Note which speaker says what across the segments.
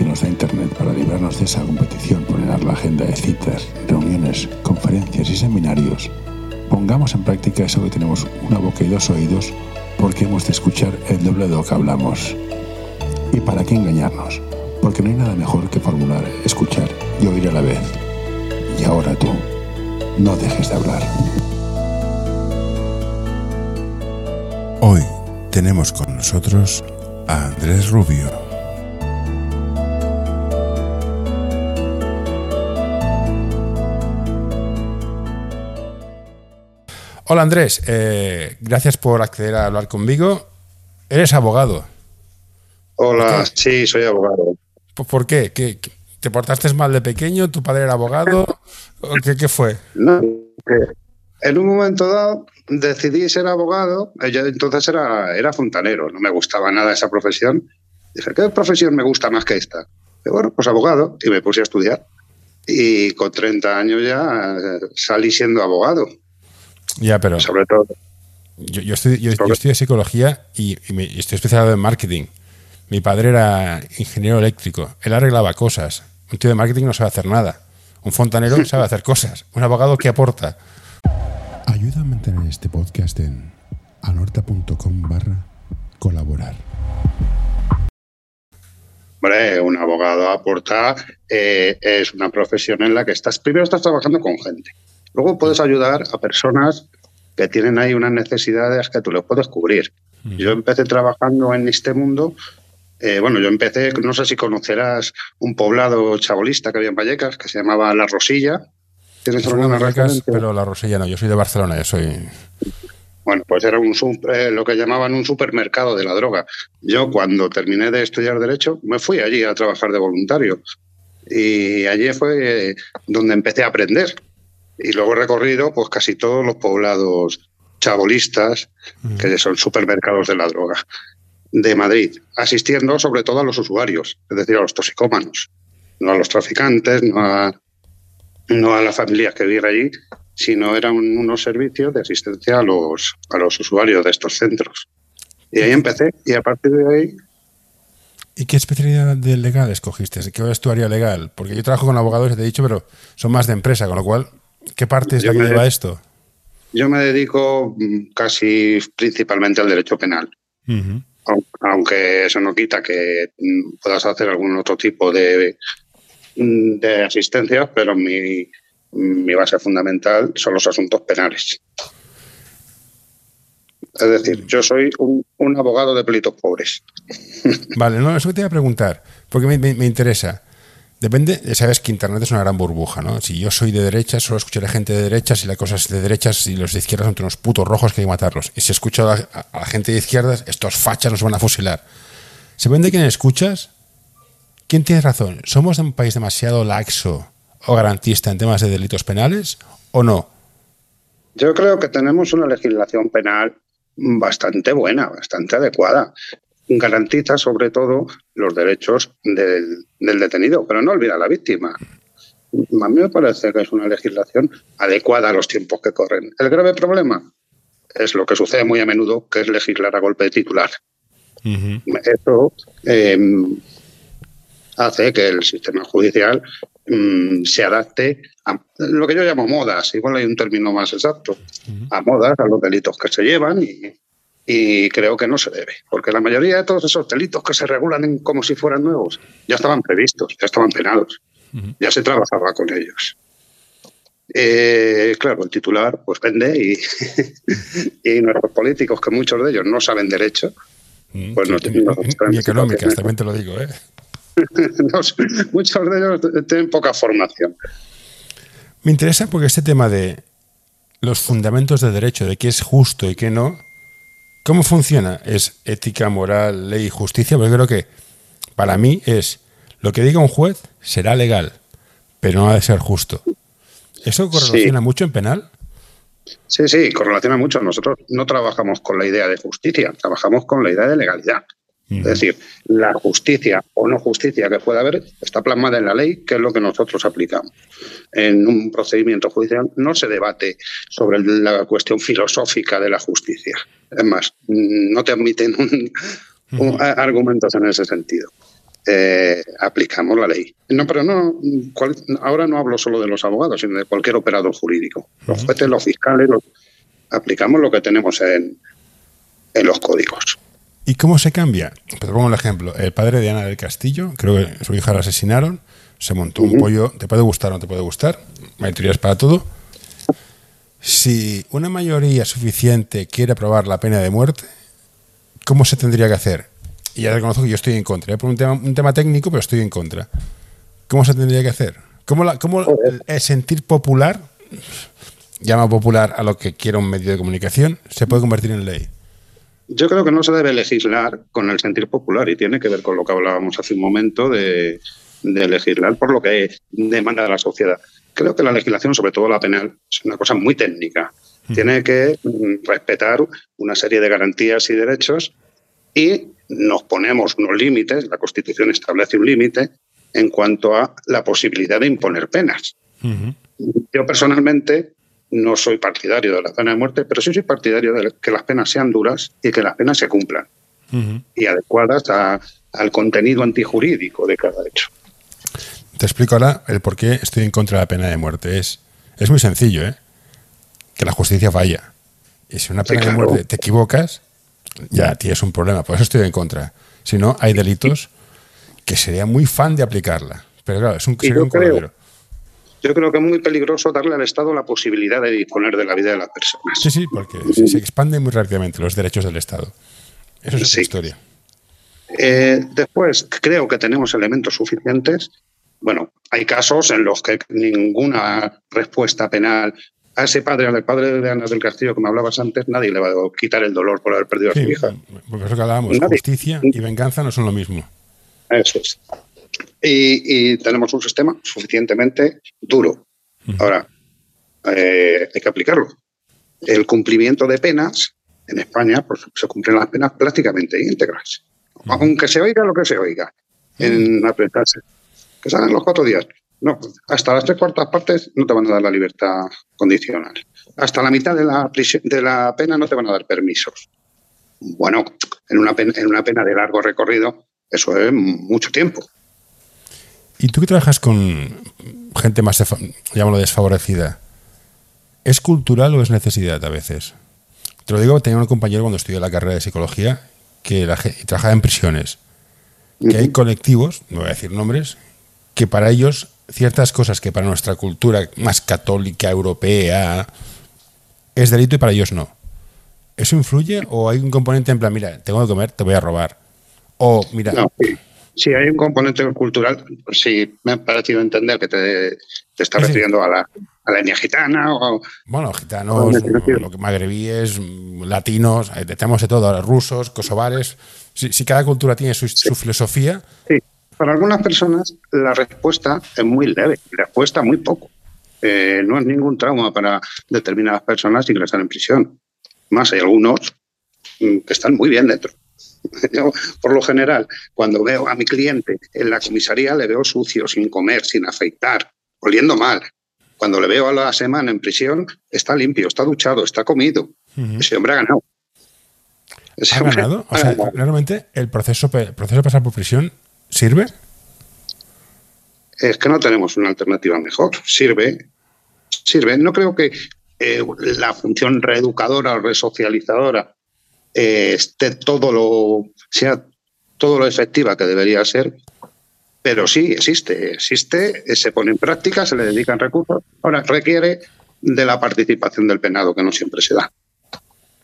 Speaker 1: que nos da Internet para librarnos de esa competición por la agenda de citas, reuniones, conferencias y seminarios, pongamos en práctica eso que tenemos una boca y dos oídos porque hemos de escuchar el doble de lo que hablamos. ¿Y para qué engañarnos? Porque no hay nada mejor que formular, escuchar y oír a la vez. Y ahora tú, no dejes de hablar. Hoy tenemos con nosotros a Andrés Rubio.
Speaker 2: Hola Andrés, eh, gracias por acceder a hablar conmigo. Eres abogado.
Speaker 3: Hola, sí, soy abogado.
Speaker 2: ¿Por qué? ¿Qué, te portaste mal de pequeño? ¿Tu padre era abogado? ¿Qué, qué fue?
Speaker 3: No, en un momento dado decidí ser abogado, yo entonces era, era fontanero, no me gustaba nada esa profesión. Dije, ¿qué profesión me gusta más que esta? Y bueno, pues abogado, y me puse a estudiar. Y con 30 años ya eh, salí siendo abogado.
Speaker 2: Ya, pero...
Speaker 3: Sobre todo.
Speaker 2: Yo, yo, estoy, yo, yo estudié psicología y, y, me, estoy especializado en marketing. Mi padre era ingeniero eléctrico. Él arreglaba cosas. Un tío de marketing no sabe hacer nada. Un fontanero sabe hacer cosas. Un abogado que aporta.
Speaker 1: Ayuda a mantener este podcast en anorta.com barra colaborar.
Speaker 3: Hombre, un abogado aporta eh, es una profesión en la que estás, primero estás trabajando con gente, luego puedes ayudar a personas que tienen ahí unas necesidades que tú les puedes cubrir. Mm. Yo empecé trabajando en este mundo, eh, bueno, yo empecé, no sé si conocerás un poblado chabolista que había en Vallecas que se llamaba La Rosilla,
Speaker 2: ¿Tienes alguna Vallecas, Pero la Rosilla no, yo soy de Barcelona, yo soy...
Speaker 3: Bueno, pues era un eh, lo que llamaban un supermercado de la droga. Yo cuando terminé de estudiar Derecho me fui allí a trabajar de voluntario. Y allí fue donde empecé a aprender. Y luego he recorrido pues casi todos los poblados chabolistas, mm. que son supermercados de la droga, de Madrid, asistiendo sobre todo a los usuarios, es decir, a los toxicómanos, no a los traficantes, no a no a las familias que viven allí, sino eran unos servicios de asistencia a los, a los usuarios de estos centros. Y ahí empecé, y a partir de ahí...
Speaker 2: ¿Y qué especialidad de legal escogiste? ¿Qué es tu área legal? Porque yo trabajo con abogados, te he dicho, pero son más de empresa, con lo cual, ¿qué parte es yo la que lleva esto?
Speaker 3: Yo me dedico mm, casi principalmente al derecho penal. Uh -huh. Aunque eso no quita que mm, puedas hacer algún otro tipo de, de asistencia, pero mi, mi base fundamental son los asuntos penales. Es decir, yo soy un, un, abogado de pleitos pobres.
Speaker 2: Vale, no, eso te iba a preguntar, porque me, me, me, interesa. Depende, sabes que Internet es una gran burbuja, ¿no? Si yo soy de derecha, solo escucharé gente de derechas y las cosas de derechas y los de izquierdas son unos putos rojos que hay que matarlos. Y si escucho a la, la gente de izquierdas, estos fachas nos van a fusilar. Se vende quien escuchas ¿Quién tiene razón? ¿Somos un país demasiado laxo o garantista en temas de delitos penales o no?
Speaker 3: Yo creo que tenemos una legislación penal bastante buena, bastante adecuada. Garantiza sobre todo los derechos del, del detenido, pero no olvida a la víctima. A mí me parece que es una legislación adecuada a los tiempos que corren. El grave problema es lo que sucede muy a menudo, que es legislar a golpe de titular. Uh -huh. Eso eh, hace que el sistema judicial mmm, se adapte a lo que yo llamo modas, igual hay un término más exacto, uh -huh. a modas, a los delitos que se llevan y, y, creo que no se debe, porque la mayoría de todos esos delitos que se regulan en, como si fueran nuevos ya estaban previstos, ya estaban penados, uh -huh. ya se trabajaba con ellos. Eh, claro, el titular pues vende y, y nuestros políticos, que muchos de ellos no saben derecho,
Speaker 2: pues no, no, no, ni económicas, también te lo digo, ¿eh?
Speaker 3: muchos de ellos tienen poca formación.
Speaker 2: Me interesa porque este tema de los fundamentos de derecho, de qué es justo y qué no, ¿cómo funciona? ¿Es ética, moral, ley y justicia? Porque creo que para mí es lo que diga un juez será legal, pero no ha de ser justo. ¿Eso correlaciona sí. mucho en penal?
Speaker 3: Sí, sí, correlaciona mucho. Nosotros no trabajamos con la idea de justicia, trabajamos con la idea de legalidad. Es decir, la justicia o no justicia que pueda haber está plasmada en la ley, que es lo que nosotros aplicamos. En un procedimiento judicial no se debate sobre la cuestión filosófica de la justicia. Es más, no te admiten argumentos en ese sentido. Eh, aplicamos la ley. No, pero no, ahora no hablo solo de los abogados, sino de cualquier operador jurídico. Los jueces, los fiscales, aplicamos lo que tenemos en, en los códigos.
Speaker 2: ¿Y cómo se cambia? Te pongo un ejemplo. El padre de Ana del Castillo, creo que su hija la asesinaron, se montó un pollo, te puede gustar o no te puede gustar, hay teorías para todo. Si una mayoría suficiente quiere aprobar la pena de muerte, ¿cómo se tendría que hacer? Y ya reconozco que yo estoy en contra. Es ¿eh? por un tema, un tema técnico, pero estoy en contra. ¿Cómo se tendría que hacer? ¿Cómo, la, cómo el sentir popular, llama popular a lo que quiera un medio de comunicación, se puede convertir en ley?
Speaker 3: Yo creo que no se debe legislar con el sentir popular y tiene que ver con lo que hablábamos hace un momento de, legislar por lo que demanda la sociedad. Creo que la legislación, sobre todo la penal, es una cosa muy técnica. Tiene que mm, respetar una serie de garantías y derechos y nos ponemos unos límites, la Constitución establece un límite en cuanto a la posibilidad de imponer penas. Yo personalmente no soy partidario de la pena de muerte, pero sí soy partidario de que las penas sean duras y que las penas se cumplan y adecuadas al contenido antijurídico de cada hecho.
Speaker 2: Te explico ahora el por qué estoy en contra de la pena de muerte. Es, es muy sencillo, ¿eh? Que la justicia falla. Y si una pena de muerte te equivocas, ya tienes un problema. Por eso estoy en contra. Si no, hay delitos que sería muy fan de aplicarla. Pero claro, es un, sería un
Speaker 3: yo creo que es muy peligroso darle al Estado la posibilidad de disponer de la vida de las personas.
Speaker 2: Sí, sí, porque se expanden muy rápidamente los derechos del Estado. Eso es otra historia.
Speaker 3: Eh, después, creo que tenemos elementos suficientes. Bueno, hay casos en los que ninguna respuesta penal a ese padre, al padre de Ana del Castillo que me hablabas antes, nadie le va a quitar el dolor por haber perdido a su hija.
Speaker 2: Por eso que hablábamos, justicia y venganza no son lo mismo.
Speaker 3: Eso es y, tenemos un sistema suficientemente duro. Ahora, eh, hay que aplicarlo. El cumplimiento de penas en España pues, se cumplen las penas prácticamente íntegras. Aunque se oiga lo que se oiga en apretarse. Que salen los cuatro días. No, hasta las tres cuartas partes no te van a dar la libertad condicional. Hasta la mitad de la, de la pena no te van a dar permisos. Bueno, en una, en una pena de largo recorrido, eso es mucho tiempo.
Speaker 2: ¿Y tú que trabajas con gente más, llámalo desfavorecida, ¿es cultural o es necesidad a veces? Te lo digo, tenía un compañero cuando estudió la carrera de psicología que trabajaba en prisiones, que hay colectivos, no voy a decir nombres, que para ellos ciertas cosas que para nuestra cultura más católica, europea, es delito y para ellos no. ¿Eso influye o hay un componente en plan, mira, tengo que comer, te voy a robar? O, mira,
Speaker 3: Sí, hay un componente cultural. Sí, me ha parecido entender que te, te estás refiriendo a la, a la etnia gitana. O,
Speaker 2: bueno, gitanos, lo que magrebíes, latinos, eh, tenemos de todo, rusos, kosovares. Si, cada cultura tiene su, filosofía.
Speaker 3: Sí, para algunas personas la respuesta es muy leve, la respuesta muy poco. Eh, no es ningún trauma para determinadas personas ingresar en prisión. Más hay algunos mm, que están muy bien dentro. Yo, por lo general, cuando veo a mi cliente en la comisaría, le veo sucio, sin comer, sin afeitar, oliendo mal. Cuando le veo a la semana en prisión, está limpio, está duchado, está comido. Ese hombre ha ganado.
Speaker 2: ¿Ha ganado? O sea, realmente el proceso, proceso de pasar por prisión sirve.
Speaker 3: Es que no tenemos una alternativa mejor. Sirve, sirve. No creo que eh, la función reeducadora o resocializadora eh, esté todo lo, sea todo lo efectiva que debería ser, pero sí existe, existe, eh, se pone en práctica, se le dedican recursos. Ahora requiere de la participación del penado, que no siempre se da.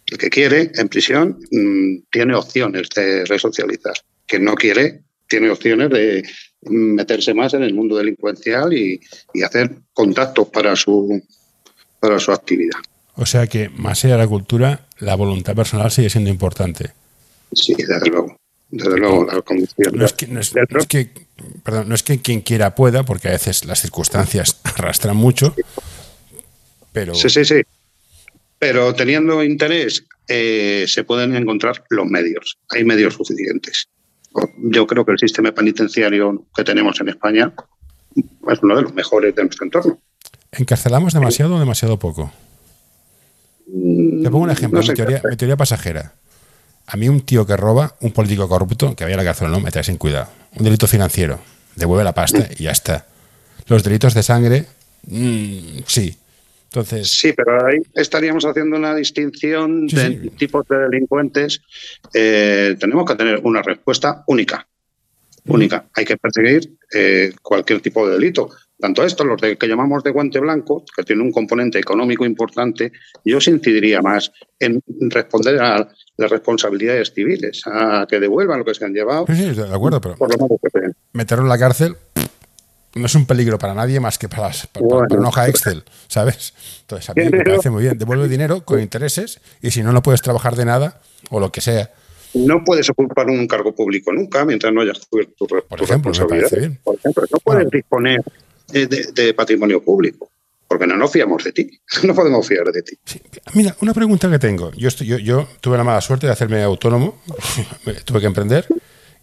Speaker 3: El que quiere en prisión mm, tiene opciones de resocializar. Quien no quiere tiene opciones de meterse más en el mundo delincuencial y, y hacer contactos para su, para su actividad.
Speaker 2: O sea que, más allá de la cultura, la voluntad personal sigue siendo importante.
Speaker 3: Sí, desde luego. Desde luego, la
Speaker 2: condición. No es, que, no, es, que, perdón, no es que quien quiera pueda, porque a veces las circunstancias arrastran mucho, pero...
Speaker 3: Sí, sí, sí. Pero teniendo interés, eh, se pueden encontrar los medios. Hay medios suficientes. yo creo que el sistema penitenciario que tenemos en España es uno de los mejores de nuestro entorno.
Speaker 2: ¿Encarcelamos demasiado o demasiado poco? Te pongo un ejemplo,
Speaker 3: no sé
Speaker 2: mi, teoría,
Speaker 3: qué
Speaker 2: mi teoría pasajera. A mí un tío que roba, un político corrupto, que vaya a la cárcel no, me trae sin cuidado. Un delito financiero, devuelve la pasta y ya está. Los delitos de sangre, mm, sí. Entonces,
Speaker 3: Sí, pero ahí estaríamos haciendo una distinción
Speaker 2: Sí,
Speaker 3: de
Speaker 2: sí.
Speaker 3: tipos de delincuentes. Eh, tenemos que tener una respuesta única. Única. Hay que perseguir eh, cualquier tipo de delito. Tanto esto, los de, que llamamos de guante blanco, que tiene un componente económico importante, yo sí incidiría más en responder a las responsabilidades civiles, a que devuelvan lo que se han llevado,
Speaker 2: sí, sí, de acuerdo, pero
Speaker 3: por lo menos que
Speaker 2: meterlo en la cárcel no es un peligro para nadie más que para, las- para-
Speaker 3: Bueno.
Speaker 2: para una hoja Excel, ¿sabes? Entonces, a mí me parece muy bien. Devuelve dinero con intereses y si no, no puedes trabajar de nada o lo que sea.
Speaker 3: No puedes ocupar un cargo público nunca mientras no hayas cubierto tu,
Speaker 2: Por ejemplo, me
Speaker 3: responsabilidad.
Speaker 2: parece bien.
Speaker 3: Por ejemplo, no puedes
Speaker 2: Bueno.
Speaker 3: disponer de, de patrimonio público porque no nos fiamos de ti. No podemos fiar de ti.
Speaker 2: Sí. Mira, una pregunta que tengo. Yo, estoy, yo, yo tuve la mala suerte de hacerme autónomo, tuve que emprender,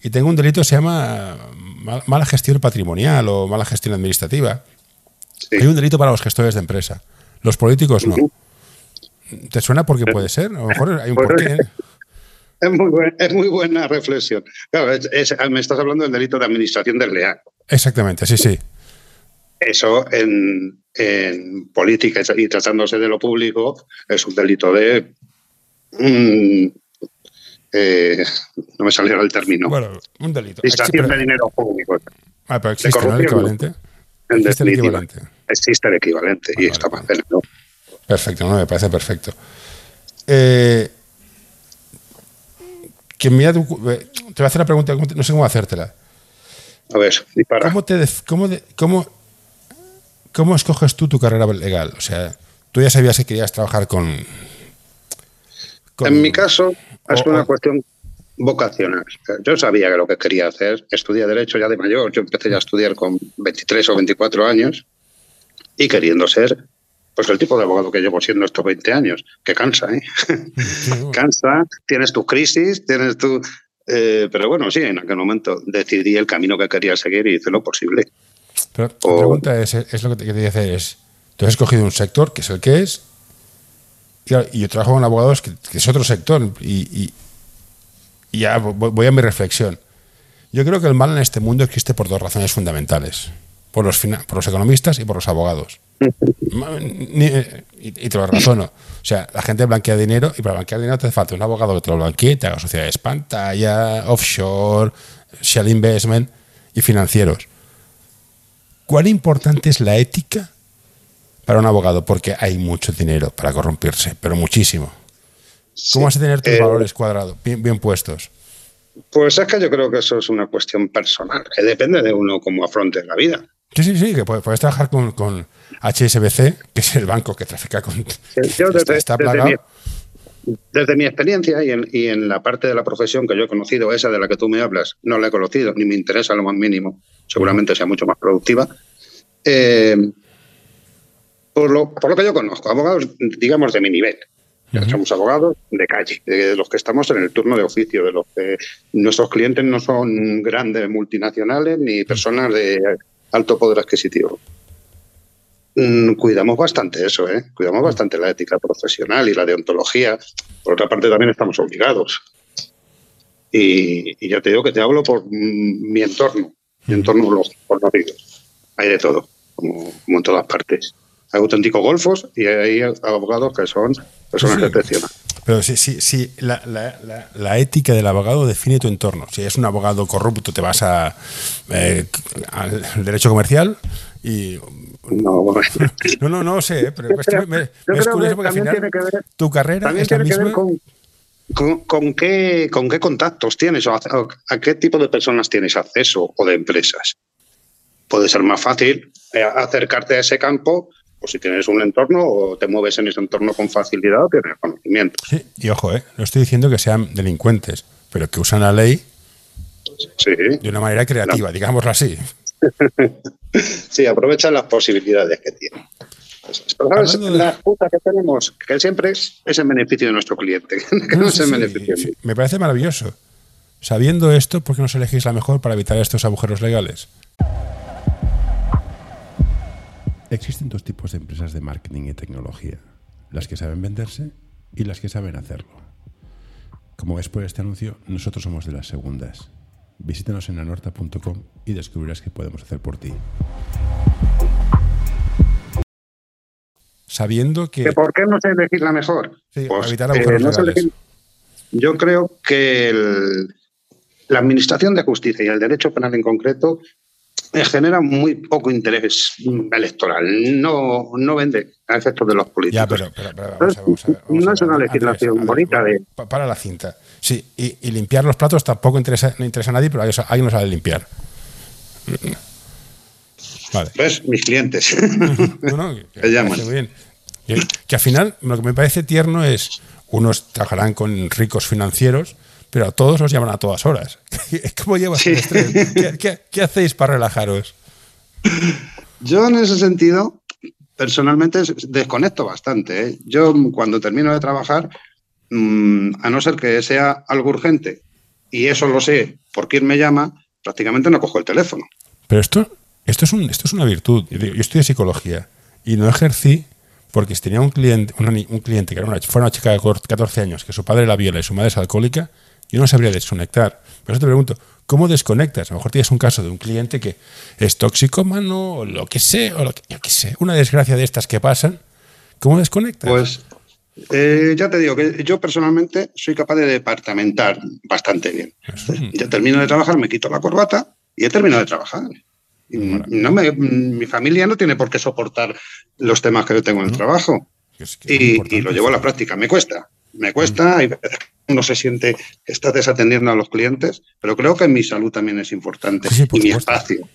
Speaker 2: y tengo un delito que se llama mal- mala gestión patrimonial o mala gestión administrativa.
Speaker 3: Sí.
Speaker 2: Hay un delito para los gestores de empresa. Los políticos no. ¿Te suena por qué puede ser? A lo mejor hay un
Speaker 3: Pues-
Speaker 2: porqué. ¿eh?
Speaker 3: Es muy, buen- es muy buena reflexión. Claro, es- es- me estás hablando del delito de administración desleal.
Speaker 2: Exactamente, sí, sí.
Speaker 3: Eso en, en política y tratándose de lo público es un delito de... mm, eh, no me salió el término.
Speaker 2: Bueno, un delito.
Speaker 3: Distracción de dinero público.
Speaker 2: Ah, pero existe, ¿no? El equivalente.
Speaker 3: En
Speaker 2: Existe el equivalente.
Speaker 3: existe el equivalente y está
Speaker 2: vale,
Speaker 3: más penado.
Speaker 2: Perfecto, no, me parece perfecto. Eh, que mira tu cu- eh, te voy a hacer la pregunta, ¿cómo te- no sé cómo hacértela.
Speaker 3: A ver, dispara.
Speaker 2: ¿Cómo, te def- cómo, de- cómo, ¿Cómo escoges tú tu carrera legal? O sea, tú ya sabías que querías trabajar con... con-
Speaker 3: En mi caso, es
Speaker 2: o-
Speaker 3: una cuestión vocacional. Yo sabía que lo que quería hacer, estudié Derecho ya de mayor, yo empecé ya a estudiar con 23 o 24 años y queriendo ser pues el tipo de abogado que llevo siendo estos 20 años, que cansa, ¿eh? Cansa, tienes tus crisis, tienes tu... eh, pero bueno, sí, en aquel momento decidí el camino que quería seguir y hice lo posible.
Speaker 2: Pero la
Speaker 3: o-
Speaker 2: pregunta es, es lo que te quería hacer es, tú has escogido un sector que es el que es, y, yo trabajo con abogados que, que es otro sector, y, y- y ya voy, a mi reflexión. Yo creo que el mal en este mundo existe por dos razones fundamentales, por los, fina- por los economistas y por los abogados. Eh, y, y te lo razono. O sea, la gente blanquea dinero y para blanquear dinero te hace falta un abogado que te lo blanquee, te haga sociedades pantalla, offshore, shell investment y financieros. ¿Cuán importante es la ética para un abogado? Porque hay mucho dinero para corrompirse, pero muchísimo. ¿Cómo vas a tener tus
Speaker 3: Eh,
Speaker 2: valores cuadrados, bien, bien puestos?
Speaker 3: Pues es que yo creo que eso es una cuestión personal, que depende de uno cómo afronte la vida.
Speaker 2: Sí, sí, sí, que puedes, trabajar con, con HSBC, que es el banco que trafica con...
Speaker 3: Yo desde,
Speaker 2: está
Speaker 3: desde
Speaker 2: plagado.
Speaker 3: mi, desde mi experiencia y en, y en la parte de la profesión que yo he conocido, esa de la que tú me hablas, no la he conocido, ni me interesa lo más mínimo, seguramente sea mucho más productiva. Eh, por, lo, por lo que yo conozco, abogados, digamos, de mi nivel. Ya
Speaker 2: Ujú.
Speaker 3: Somos abogados de calle, de los que estamos en el turno de oficio, de los que nuestros clientes no son grandes multinacionales ni personas de alto poder adquisitivo. Mm, Cuidamos bastante eso, ¿eh? Cuidamos bastante la ética profesional y la deontología. Por otra parte, también estamos obligados. Y, y ya te digo que te hablo por mm, mi entorno, mi entorno los conocidos. Hay de todo, como, como en todas partes. Hay auténticos golfos y hay abogados que son personas
Speaker 2: Sí, sí.
Speaker 3: excepcionales.
Speaker 2: Pero si, si, si la, la- la- la ética del abogado define tu entorno. Si es un abogado corrupto, te vas a, eh, al derecho comercial y...
Speaker 3: No.
Speaker 2: No, no, no sé, ¿eh? pero es que me, me- es curioso porque al final
Speaker 3: tiene que ver-
Speaker 2: tu carrera
Speaker 3: También
Speaker 2: es la
Speaker 3: tiene que ver
Speaker 2: misma...
Speaker 3: con, con, con qué, con qué contactos tienes o a, a qué tipo de personas tienes acceso o de empresas. Puede ser más fácil eh, acercarte a ese campo o si tienes un entorno o te mueves en ese entorno con facilidad o tienes conocimiento.
Speaker 2: Sí, y ojo, ¿eh? no estoy diciendo que sean delincuentes, pero que usan la ley
Speaker 3: Sí,
Speaker 2: de una manera creativa, digámoslo así.
Speaker 3: Sí aprovechan las posibilidades que tienen. Pero, ¿sabes?
Speaker 2: De-
Speaker 3: La puta que tenemos, que siempre es, es en beneficio de nuestro cliente, que no es
Speaker 2: Sí,
Speaker 3: en
Speaker 2: sí,
Speaker 3: beneficio
Speaker 2: sí, me parece maravilloso. Sabiendo esto, ¿por qué no se elegís la mejor para evitar estos agujeros legales?
Speaker 1: Existen dos tipos de empresas de marketing y tecnología, las que saben venderse y las que saben hacerlo. Como ves por este anuncio, nosotros somos de las segundas. Visítanos en anorta.com y descubrirás qué podemos hacer por ti.
Speaker 2: Sabiendo que...
Speaker 3: ¿Que ¿Por qué no sé elegir la mejor?
Speaker 2: Sí,
Speaker 3: Pues,
Speaker 2: evitar
Speaker 3: eh, no elegir- Yo creo que el- la Administración de Justicia y el Derecho Penal en concreto eh, genera muy poco interés electoral. No, no vende a efectos de los políticos.
Speaker 2: Ya, pero, pero- pero vamos a ver, vamos a ver, vamos
Speaker 3: No
Speaker 2: a
Speaker 3: es una legislación
Speaker 2: Andrés,
Speaker 3: bonita de-
Speaker 2: Para la cinta. Sí, y, y limpiar los platos tampoco interesa, no interesa a nadie, pero alguien lo sabe limpiar. Vale.
Speaker 3: ¿Ves? Mis clientes.
Speaker 2: No, no, que,
Speaker 3: Te llaman.
Speaker 2: parece muy bien. Que, que al final lo que me parece tierno es, unos trabajarán con ricos financieros, pero a todos los llaman a todas horas. ¿Cómo llevas
Speaker 3: Sí.
Speaker 2: el estrés? ¿Qué, qué- qué hacéis para relajaros?
Speaker 3: Yo en ese sentido, personalmente desconecto bastante. ¿eh? Yo cuando termino de trabajar, mm, a no ser que sea algo urgente, y eso lo sé por quién me llama, prácticamente no cojo el teléfono.
Speaker 2: Pero esto, esto, es, un, esto es una virtud. Yo, estudié psicología y no ejercí porque si tenía un cliente, una un cliente que era una, fuera una chica de cor- 14 años, que su padre la viola y su madre es alcohólica, yo no sabría desconectar. Por eso te pregunto, ¿cómo desconectas? A lo mejor tienes un caso de un cliente que es tóxico-mano o lo que sé, o lo que, yo qué sé, una desgracia de estas que pasan. ¿Cómo desconectas?
Speaker 3: Pues eh, ya te digo que yo personalmente soy capaz de departamentar bastante bien. Ya termino de trabajar, me quito la corbata y he terminado de trabajar. Y No me, mi familia no tiene por qué soportar los temas que yo tengo en el trabajo.
Speaker 2: es que es
Speaker 3: y, lo llevo a la práctica. Me cuesta, me cuesta, hay veces que uno se siente que está desatendiendo a los clientes, pero creo que mi salud también es importante
Speaker 2: Sí,
Speaker 3: y mi espacio.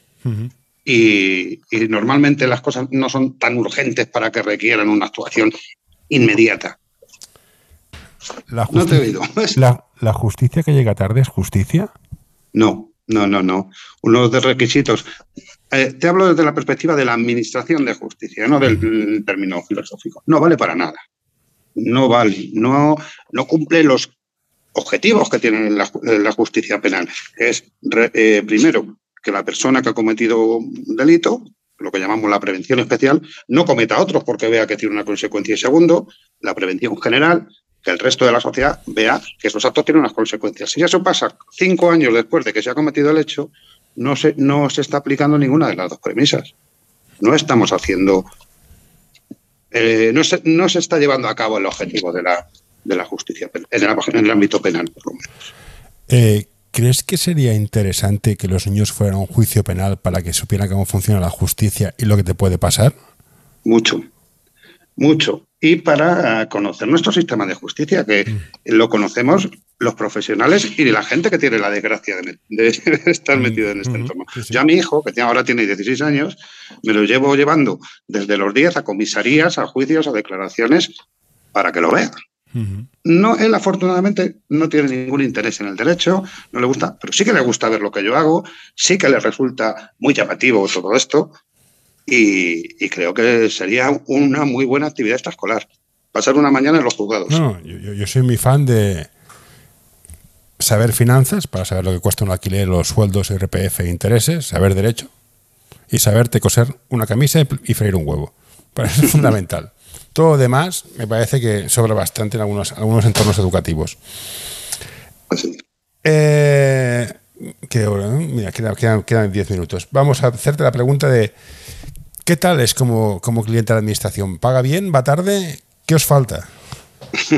Speaker 3: Y normalmente las cosas no son tan urgentes para que requieran una actuación inmediata.
Speaker 2: La
Speaker 3: No te he oído.
Speaker 2: la, la justicia que llega tarde es justicia.
Speaker 3: No, no, no, no. Uno de los requisitos. eh, te hablo desde la perspectiva de la administración de justicia, no del término filosófico. No vale para nada. No vale. No, no cumple los objetivos que tiene la, la justicia penal. que Es, re- eh, primero, que la persona que ha cometido un delito, lo que llamamos la prevención especial, no cometa otros porque vea que tiene una consecuencia. Y segundo, la prevención general, que el resto de la sociedad vea que esos actos tienen unas consecuencias. Si eso pasa cinco años después de que se ha cometido el hecho, no se, no se está aplicando ninguna de las dos premisas. No estamos haciendo, eh, no, se, no se está llevando a cabo el objetivo de la, de la justicia en, el- en el ámbito penal, por lo menos.
Speaker 2: Eh, ¿Crees que sería interesante que los niños fueran a un juicio penal para que supieran cómo funciona la justicia y lo que te puede pasar?
Speaker 3: Mucho, mucho. Y para conocer nuestro sistema de justicia, que lo conocemos los profesionales y la gente que tiene la desgracia de, de estar metido en este entorno.
Speaker 2: sí, sí.
Speaker 3: Yo a mi hijo, que ahora tiene 16 años, me lo llevo llevando desde los 10 a comisarías, a juicios, a declaraciones, para que lo vea. No, él afortunadamente no tiene ningún interés en el derecho, no le gusta, pero sí que le gusta ver lo que yo hago, sí que le resulta muy llamativo todo esto y, y creo que sería una muy buena actividad extraescolar. Pasar una mañana en los juzgados.
Speaker 2: No, yo, soy muy fan de saber finanzas para saber lo que cuesta un alquiler, los sueldos, RPF e intereses, saber derecho y saberte coser una camisa y, y freír un huevo. Para eso es fundamental. Todo lo demás me parece que sobra bastante en algunos, algunos entornos educativos.
Speaker 3: Así.
Speaker 2: Eh, ¿Qué hora? no? Mira, quedan, quedan, quedan 10 minutos. Vamos a hacerte la pregunta de ¿qué tal es como, como cliente de la administración? ¿Paga bien? ¿Va tarde? ¿Qué os falta?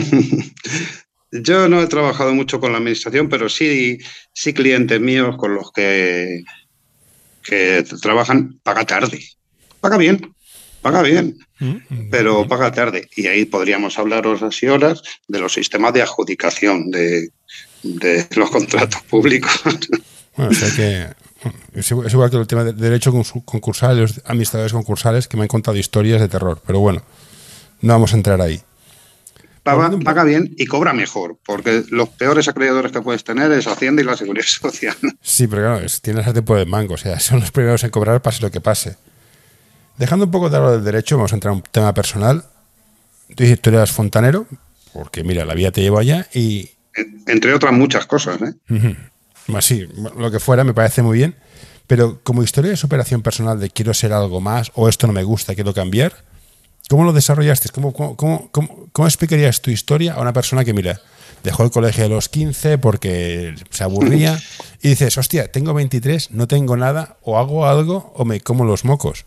Speaker 3: Yo no he trabajado mucho con la administración, pero sí, sí clientes míos con los que, que trabajan, paga tarde. Paga bien, paga bien, pero paga tarde. Y ahí podríamos hablar horas y horas de los sistemas de adjudicación de, de los contratos públicos.
Speaker 2: Bueno, o sea que es igual, que el tema de derecho concursal, los administradores concursales que me han contado historias de terror, pero bueno, no vamos a entrar ahí.
Speaker 3: Paga, paga bien y cobra mejor, porque los peores acreedores que puedes tener es Hacienda y la Seguridad Social.
Speaker 2: Sí, pero claro, es- tienes ese tipo de mango, o sea, son los primeros en cobrar pase lo que pase. Dejando un poco de lado del derecho, vamos a entrar a un tema personal. Tú dices, tú eras fontanero, porque mira, la vida te lleva allá y
Speaker 3: Entre otras muchas cosas. ¿eh?
Speaker 2: ujú, Sí, lo que fuera me parece muy bien. Pero como historia de superación personal de quiero ser algo más o esto no me gusta, quiero cambiar, ¿cómo lo desarrollaste? ¿Cómo, cómo, cómo, explicarías tu historia a una persona que, mira, dejó el colegio a los 15 porque se aburría y dices, hostia, tengo 23, no tengo nada, o hago algo o me como los mocos?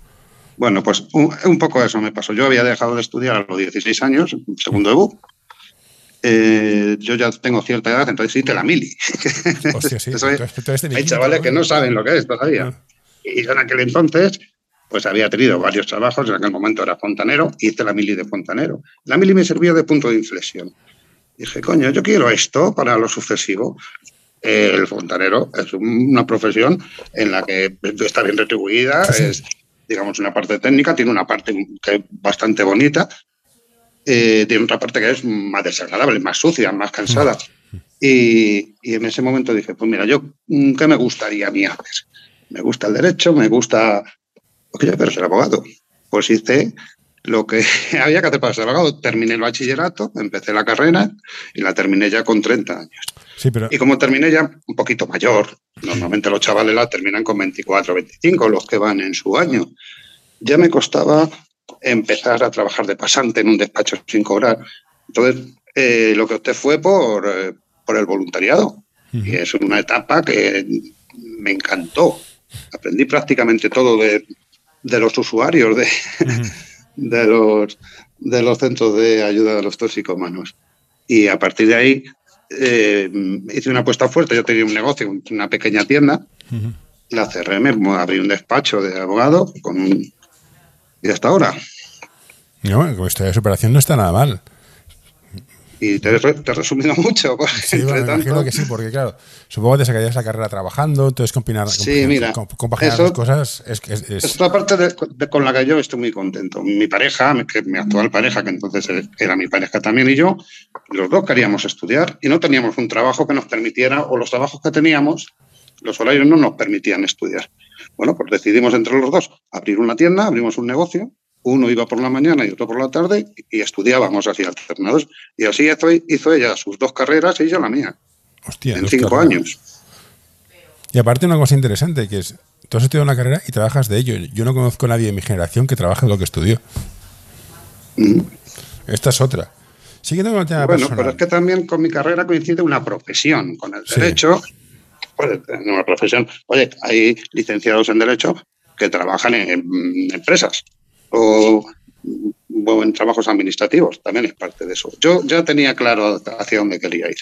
Speaker 3: Bueno, pues un, poco eso me pasó. Yo había dejado de estudiar a los 16 años, segundo EBU, eh, yo ya tengo cierta edad, entonces hice la mili.
Speaker 2: Hostia, sí.
Speaker 3: hay chavales que no saben lo que es todavía. Ah. Y yo en aquel entonces, pues había tenido varios trabajos, en aquel momento era fontanero, hice la mili de fontanero. La mili me sirvió de punto de inflexión. Dije, coño, yo quiero esto para lo sucesivo. El fontanero es una profesión en la que está bien retribuida, es, digamos, una parte técnica, tiene una parte que es bastante bonita, eh, tiene otra parte que es más desagradable, más sucia, más cansada. Y, en ese momento dije, pues mira, yo, mm, ¿qué me gustaría a mí hacer? Me gusta el derecho, me gusta... Porque yo quiero ser abogado. Pues hice lo que había que hacer para ser abogado. Terminé el bachillerato, empecé la carrera y la terminé ya con 30 años.
Speaker 2: Sí, pero...
Speaker 3: Y como terminé ya un poquito mayor, normalmente los chavales la terminan con 24, 25, los que van en su año, ya me costaba empezar a trabajar de pasante en un despacho sin cobrar. Entonces, eh, lo que usted fue por, eh, por el voluntariado. Y es una etapa que me encantó. Aprendí prácticamente todo de, los usuarios, de, de, los, de los centros de ayuda a los toxicomanos. Y a partir de ahí eh, hice una apuesta fuerte. Yo tenía un negocio, una pequeña tienda. La cerré, me abrí un despacho de abogado con un y hasta ahora.
Speaker 2: No, como historia de superación no está nada mal.
Speaker 3: Y te, te he resumido mucho.
Speaker 2: Sí, imagino que sí, porque claro, supongo que te sacarías la carrera trabajando, entonces combinar,
Speaker 3: sí, mira,
Speaker 2: compaginar las cosas es, es,
Speaker 3: es... otra parte con la que yo estoy muy contento. Mi pareja, mi actual pareja, que entonces era mi pareja también, y yo, los dos queríamos estudiar y no teníamos un trabajo que nos permitiera, o los trabajos que teníamos, los horarios no nos permitían estudiar. Bueno, pues decidimos entre los dos abrir una tienda, abrimos un negocio, uno iba por la mañana y otro por la tarde y estudiábamos así alternados. Y así hizo, ella sus dos carreras y yo la mía.
Speaker 2: Hostia,
Speaker 3: en cinco años.
Speaker 2: Y aparte una cosa interesante que es, tú has estudiado una carrera y trabajas de ello. Yo no conozco a nadie de mi generación que trabaje en lo que estudió. Mm. Esta es otra. Siguiendo con el tema
Speaker 3: Bueno, pero es que también con mi carrera coincide una profesión, con el derecho en una profesión. Oye, hay licenciados en Derecho que trabajan en, empresas o, en trabajos administrativos, también es parte de eso. Yo ya tenía claro hacia dónde quería ir.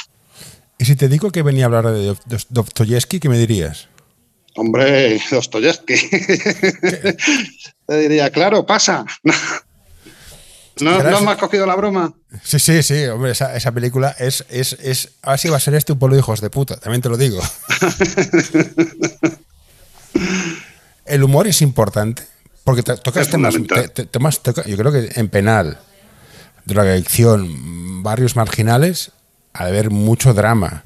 Speaker 2: ¿Y si te digo que venía a hablar de Dostoyevsky, qué me dirías?
Speaker 3: Hombre, Dostoyevsky. te diría, claro, pasa. ¿No, ¿No me has cogido la broma?
Speaker 2: Sí, sí, sí, hombre, esa, esa película es, es, es. Ahora sí va a ser este un pueblo de hijos de puta, también te lo digo. El humor es importante, porque tocas temas. yo creo que en penal, drogadicción, barrios marginales, ha de haber mucho drama.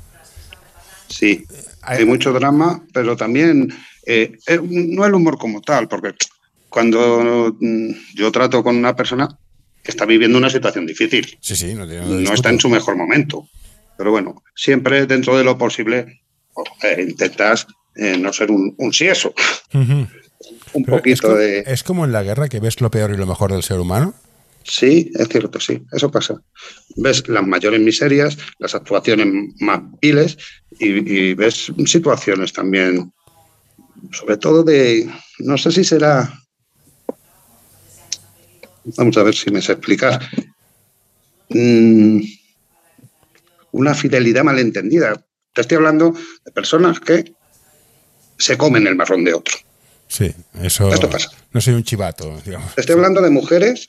Speaker 3: Sí, hay mucho drama, pero también. Eh, eh, no el humor como tal, porque cuando mm, yo trato con una persona, está viviendo una situación difícil.
Speaker 2: Sí, sí, no,
Speaker 3: no está en su mejor momento. Pero bueno, siempre dentro de lo posible eh, intentas eh, no ser un, un sieso. Un poquito de.
Speaker 2: ¿Es como en la guerra que ves lo peor y lo mejor del ser humano?
Speaker 3: Sí, es cierto, sí, eso pasa. Ves las mayores miserias, las actuaciones más viles y ves situaciones también, sobre todo de, no sé si será vamos a ver si me sé explicar, mm, una fidelidad malentendida. Te estoy hablando de personas que se comen el marrón de otro.
Speaker 2: Sí, eso
Speaker 3: Esto pasa.
Speaker 2: no soy un chivato, digamos.
Speaker 3: Estoy hablando de mujeres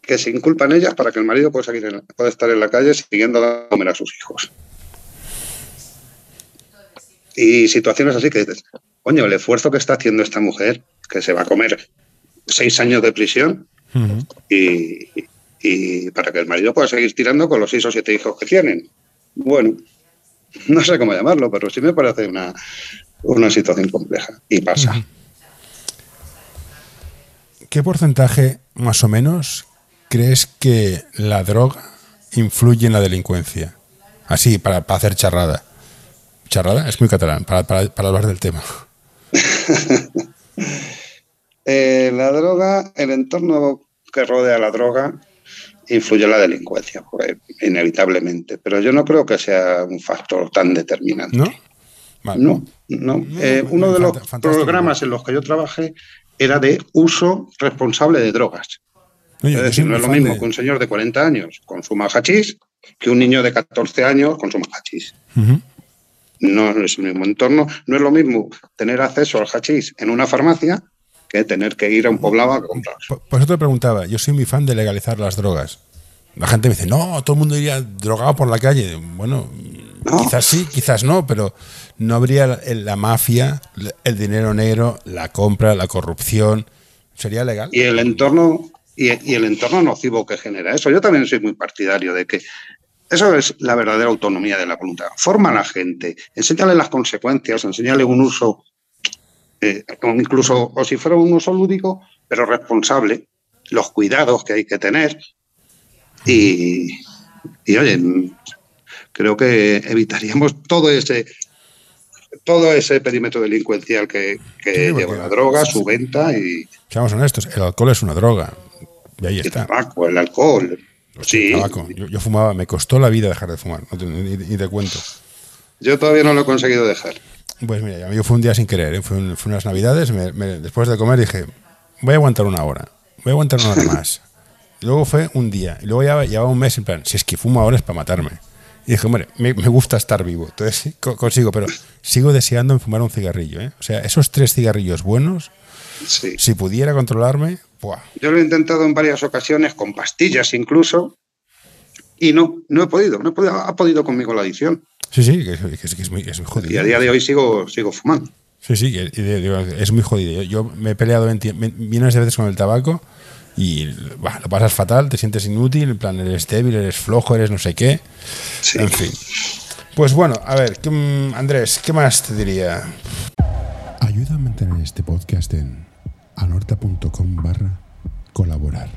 Speaker 3: que se inculpan ellas para que el marido pueda, seguir pueda estar en la calle siguiendo a comer a sus hijos. Y situaciones así que dices, coño, el esfuerzo que está haciendo esta mujer, que se va a comer seis años de prisión, y, para que el marido pueda seguir tirando con los seis o siete hijos que tienen. Bueno, no sé cómo llamarlo, pero sí me parece una, una situación compleja y pasa.
Speaker 2: ¿Qué porcentaje, más o menos, crees que la droga influye en la delincuencia? Así, para, para hacer charrada. charrada? Es muy catalán para, para, para hablar del tema.
Speaker 3: Eh, la droga, el entorno que rodea la droga influye en la delincuencia, pues, inevitablemente. Pero yo no creo que sea un factor tan determinante.
Speaker 2: ¿No?
Speaker 3: Vale. No, no. Eh, uno de los programas en los que yo trabajé era de uso responsable de drogas. Oye, es decir, no es lo mismo de... que un señor de 40 años consuma hachís que un niño de 14 años consuma hachís. Uh -huh. No es el mismo entorno. No es lo mismo tener acceso al hachís en una farmacia que tener que ir a un poblado a comprar.
Speaker 2: Por, por eso te preguntaba, yo soy muy fan de legalizar las drogas. La gente me dice, no, todo el mundo iría drogado por la calle. Bueno, no. quizás sí, quizás no, pero no habría la, mafia, el dinero negro, la compra, la corrupción. ¿Sería legal?
Speaker 3: Y el entorno, y, y el entorno nocivo que genera eso. Yo también soy muy partidario de que eso es la verdadera autonomía de la voluntad. Forma a la gente, enséñale las consecuencias, enséñale un uso, eh, incluso o si fuera un uso lúdico, pero responsable, los cuidados que hay que tener. Y, y oye, creo que evitaríamos todo ese todo ese perímetro delincuencial que, que sí, lleva la droga, su venta y.
Speaker 2: Seamos honestos, el alcohol es una droga. Y ahí está.
Speaker 3: El tabaco, el alcohol. Sí.
Speaker 2: Tabaco. Yo, yo, fumaba, me costó la vida dejar de fumar, no te, ni, ni, te cuento.
Speaker 3: Yo todavía no lo he conseguido dejar.
Speaker 2: Pues mira, yo fue un día sin querer, ¿eh? fue, un, fue, unas navidades, me, me, después de comer dije, voy a aguantar una hora, voy a aguantar una hora más. Y luego fue un día, y luego ya llevaba un mes en plan, si es que fumo ahora es para matarme. Y dije, hombre, me, me, gusta estar vivo, entonces consigo, pero sigo deseando fumar un cigarrillo. ¿eh? O sea, esos tres cigarrillos buenos,
Speaker 3: sí.
Speaker 2: si pudiera controlarme, ¡buah!
Speaker 3: Yo lo he intentado en varias ocasiones, con pastillas incluso, y no, no he podido, no he podido, ha podido conmigo la adicción.
Speaker 2: Sí, sí, que, que, que es, muy, es muy jodido.
Speaker 3: Y a día de hoy sigo, sigo fumando.
Speaker 2: Sí, sí, es muy jodido. Yo me he peleado millones de veces con el tabaco y bah, lo pasas fatal, te sientes inútil, en plan, eres débil, eres flojo, eres no sé qué.
Speaker 3: Sí.
Speaker 2: En fin. Pues bueno, a ver, ¿qué, Andrés, ¿qué más te diría?
Speaker 1: Ayuda a mantener este podcast en anorta.com barra colaborar.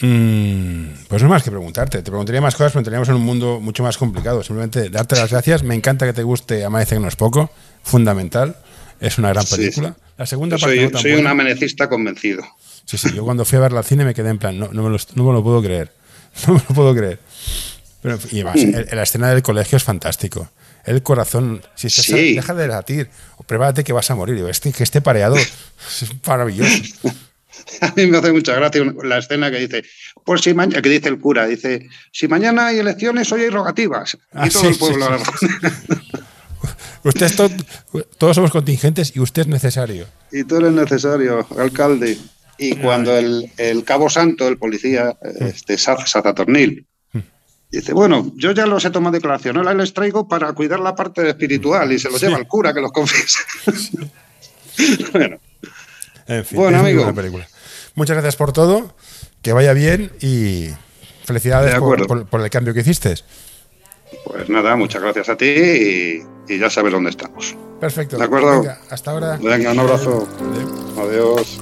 Speaker 2: Mm, pues no más que preguntarte. Te preguntaría más cosas, pero entraríamos en un mundo mucho más complicado. Simplemente darte las gracias. Me encanta que te guste Amanece que no es poco. Fundamental. Es una gran película.
Speaker 3: Sí.
Speaker 2: La segunda
Speaker 3: yo soy, parte soy un amenecista convencido.
Speaker 2: Sí, sí. Yo cuando fui a ver al cine me quedé en plan, no, no, me, lo, no me lo puedo creer. No me lo puedo creer. Pero, y además, mm. el, la escena del colegio es fantástico. El corazón, si estás,
Speaker 3: sí.
Speaker 2: deja de latir, o prepárate que vas a morir. Este, que esté pareado es maravilloso.
Speaker 3: A mí me hace mucha gracia la escena que dice, pues si mañana, que dice el cura, dice, si mañana hay elecciones, hoy hay rogativas.
Speaker 2: Ah,
Speaker 3: y todo
Speaker 2: sí,
Speaker 3: el pueblo.
Speaker 2: Sí, usted es todo, todos somos contingentes y usted es necesario.
Speaker 3: Y tú eres necesario, alcalde. Y cuando el, el cabo santo, el policía, este, Sazatornil, dice, bueno, yo ya los he tomado declaración, ahora les traigo para cuidar la parte espiritual y se los lleva al cura que los confiesa. bueno.
Speaker 2: En fin, bueno, amigo. Película. Muchas gracias por todo, que vaya bien y felicidades por, por, por, el cambio que hiciste.
Speaker 3: Pues nada, muchas gracias a ti y, ya sabes dónde estamos.
Speaker 2: Perfecto.
Speaker 3: ¿De acuerdo?
Speaker 2: Hasta ahora.
Speaker 3: Venga, un abrazo. Adiós.